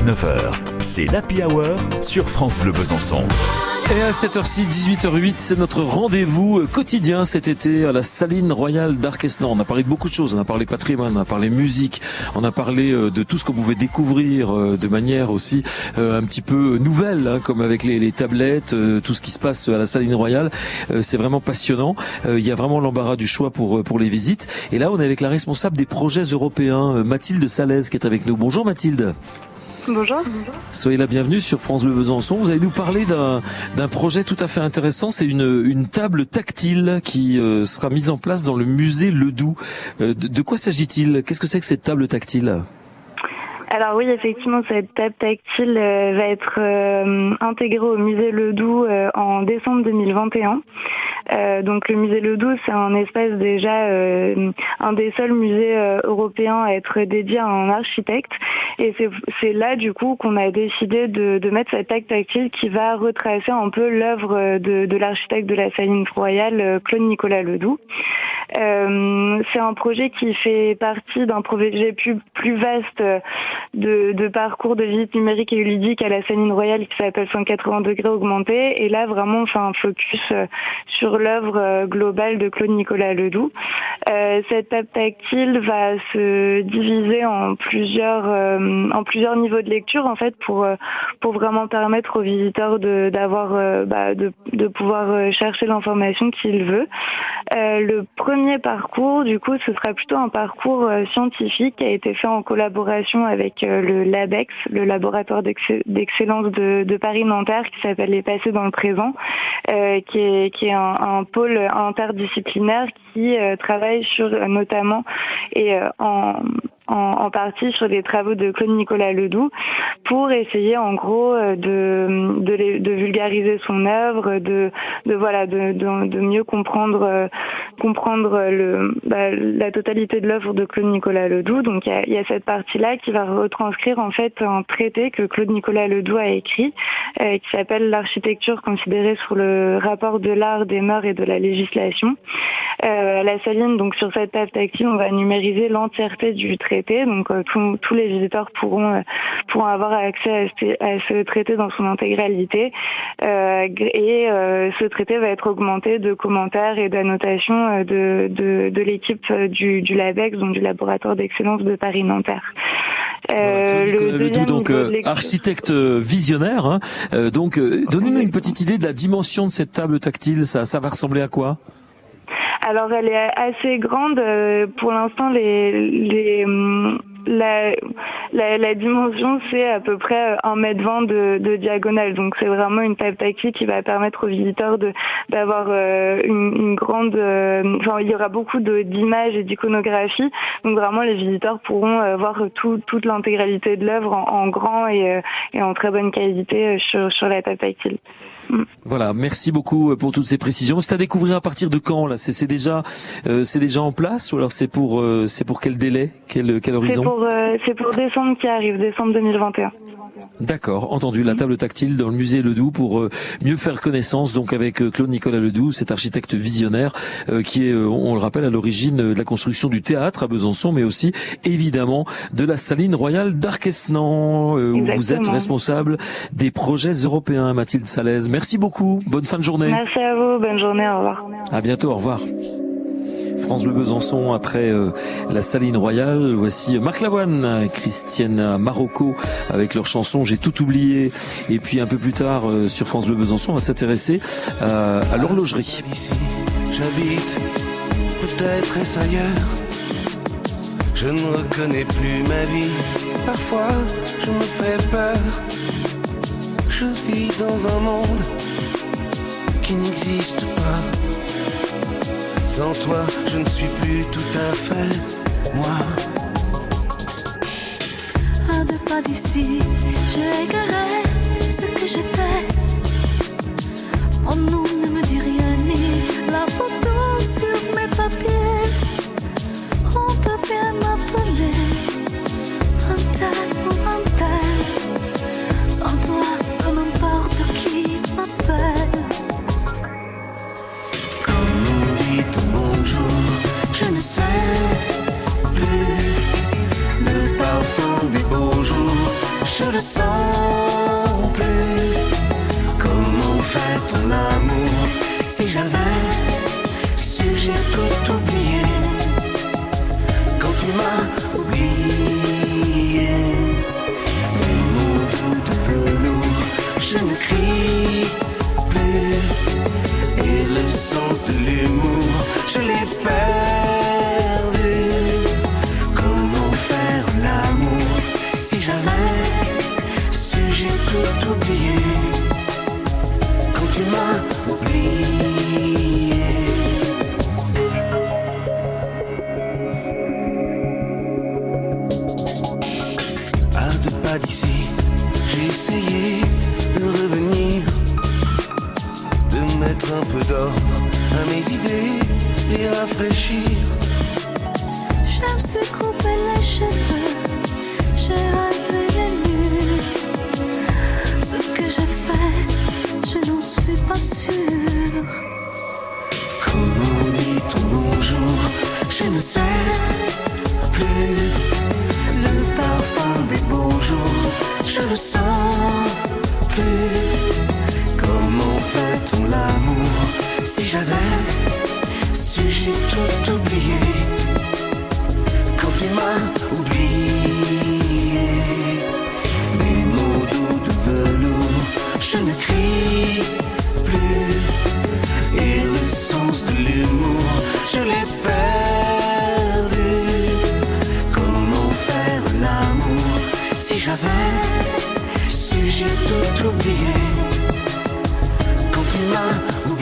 19h, c'est l'Happy Hour sur France Bleu Besançon. Et à 7h6, 18h08, c'est notre rendez-vous quotidien cet été à la Saline Royale d'Arquesnan. On a parlé de beaucoup de choses. On a parlé patrimoine, on a parlé musique, on a parlé euh, de tout ce qu'on pouvait découvrir euh, de manière aussi euh, un petit peu nouvelle, hein, comme avec les, tablettes, tout ce qui se passe à la Saline Royale. C'est vraiment passionnant. Il y a vraiment l'embarras du choix pour pour les visites. Et là, on est avec la responsable des projets européens, Mathilde Salaise, qui est avec nous. Bonjour Mathilde. Bonjour. Soyez la bienvenue sur France Bleu Besançon. Vous allez nous parler d'un projet tout à fait intéressant. C'est une, une table tactile qui euh, sera mise en place dans le musée Ledoux. Euh, de, de, quoi s'agit-il? Qu'est-ce que c'est que cette table tactile? Alors oui, effectivement, cette table tactile euh, va être intégrée au musée Ledoux en décembre 2021. Euh, donc le musée Ledoux, c'est un espace déjà euh, un des seuls musées euh, européens à être dédié à un architecte. Et c'est là du coup qu'on a décidé de, de, mettre cette acte tactile qui va retracer un peu l'œuvre de, de l'architecte de la Saline royale, Claude Nicolas Ledoux. Euh, c'est un projet qui fait partie d'un projet plus, vaste de, de, parcours de visite numérique et ludique à la Saline Royale qui s'appelle 180 degrés augmenté. Et là, vraiment, on fait un focus sur l'œuvre euh, globale de Claude Nicolas Ledoux. Euh, cette table tactile va se diviser en plusieurs euh, niveaux de lecture en fait pour vraiment permettre aux visiteurs de bah, de pouvoir chercher l'information qu'il veut. le premier parcours, du coup, ce sera plutôt un parcours scientifique qui a été fait en collaboration avec le LABEX, le laboratoire d'excellence de, Paris-Nanterre, qui s'appelle Les Passés dans le présent, qui est qui est un, pôle interdisciplinaire qui euh, travaille sur notamment et euh, en en, partie sur les travaux de Claude Nicolas Ledoux pour essayer en gros euh, de, de, de vulgariser son œuvre, de, de voilà, de, de, mieux comprendre comprendre le, bah, la totalité de l'œuvre de Claude Nicolas Ledoux. Donc il y a, cette partie-là qui va retranscrire en fait un traité que Claude Nicolas Ledoux a écrit, euh, qui s'appelle l'architecture considérée sur le rapport de l'art, des mœurs et de la législation. Euh, la saline, donc sur cette table tactile, on va numériser l'entièreté du traité donc euh, tous les visiteurs pourront euh, pourront avoir accès à ce, traité dans son intégralité. Euh, et ce traité va être augmenté de commentaires et d'annotations de, de, l'équipe du, du LABEX, donc du laboratoire d'excellence de Paris-Nanterre. le, donc architecte visionnaire. Hein. donc, donnez-nous une petite idée de la dimension de cette table tactile. Ça, ça va ressembler à quoi? Alors elle est assez grande. Euh, pour l'instant, les, les hum, la, la, la, dimension, c'est à peu près un mètre vingt de, de diagonale. Donc c'est vraiment une table tactile qui va permettre aux visiteurs de d'avoir euh, une, une, grande. Euh, enfin, il y aura beaucoup d'images et d'iconographie. Donc vraiment, les visiteurs pourront voir tout, toute l'intégralité de l'œuvre en, en, grand et, et, en très bonne qualité sur, sur la table tactile. Voilà, merci beaucoup euh, pour toutes ces précisions. C'est à découvrir à partir de quand là? C'est déjà, euh, c'est déjà en place ou alors c'est pour, euh, c'est pour quel délai, quel, quel horizon? C'est pour, pour décembre qui arrive, décembre 2021. D'accord, entendu. La table tactile dans le musée Ledoux pour mieux faire connaissance donc avec Claude Nicolas Ledoux, cet architecte visionnaire qui est, on le rappelle, à l'origine de la construction du théâtre à Besançon, mais aussi évidemment de la saline royale d'Arquesnan, où vous êtes responsable des projets européens, Mathilde Salaise. Merci beaucoup. Bonne fin de journée. Merci à vous. Bonne journée. Au revoir. À bientôt. Au revoir. France Bleu Besançon après euh, la Saline Royale. Voici Marc Lavoine, Christiane Marocco avec leur chanson J'ai tout oublié. Et puis un peu plus tard euh, sur France Bleu Besançon, on va s'intéresser euh, à l'horlogerie. J'habite, peut-être est ailleurs. Je ne reconnais plus ma vie. Parfois, je me fais peur. Je vis dans un monde qui n'existe pas. Sans toi, je ne suis plus tout à fait moi. Un deux pas d'ici, j'ai égaré ce que j'étais. Mon nom Si j'avais su, j'ai tout oublié quand tu m'as oublié. Les mots doux de velours, je ne crie plus. Et le sens de l'humour, je l'ai perdu. Comment faire l'amour si j'avais su, j'ai tout oublié pas d'ici, j'ai essayé de revenir, de mettre un peu d'ordre à mes idées, les rafraîchir. Je me suis coupé les cheveux, j'ai rasé les murs. Ce que j'ai fait, je n'en suis pas sûre. Comment dit ton bonjour Je ne sais plus. Le parfum je le sens plus. Comment fait-on l'amour Si j'avais su, j'ai tout oublié. Quand tu m'as oublié, mes mots doux de velours, je ne crie plus. Et le sens de l'humour, je l'ai perdu. J'ai tout oublié. Quand tu m'as.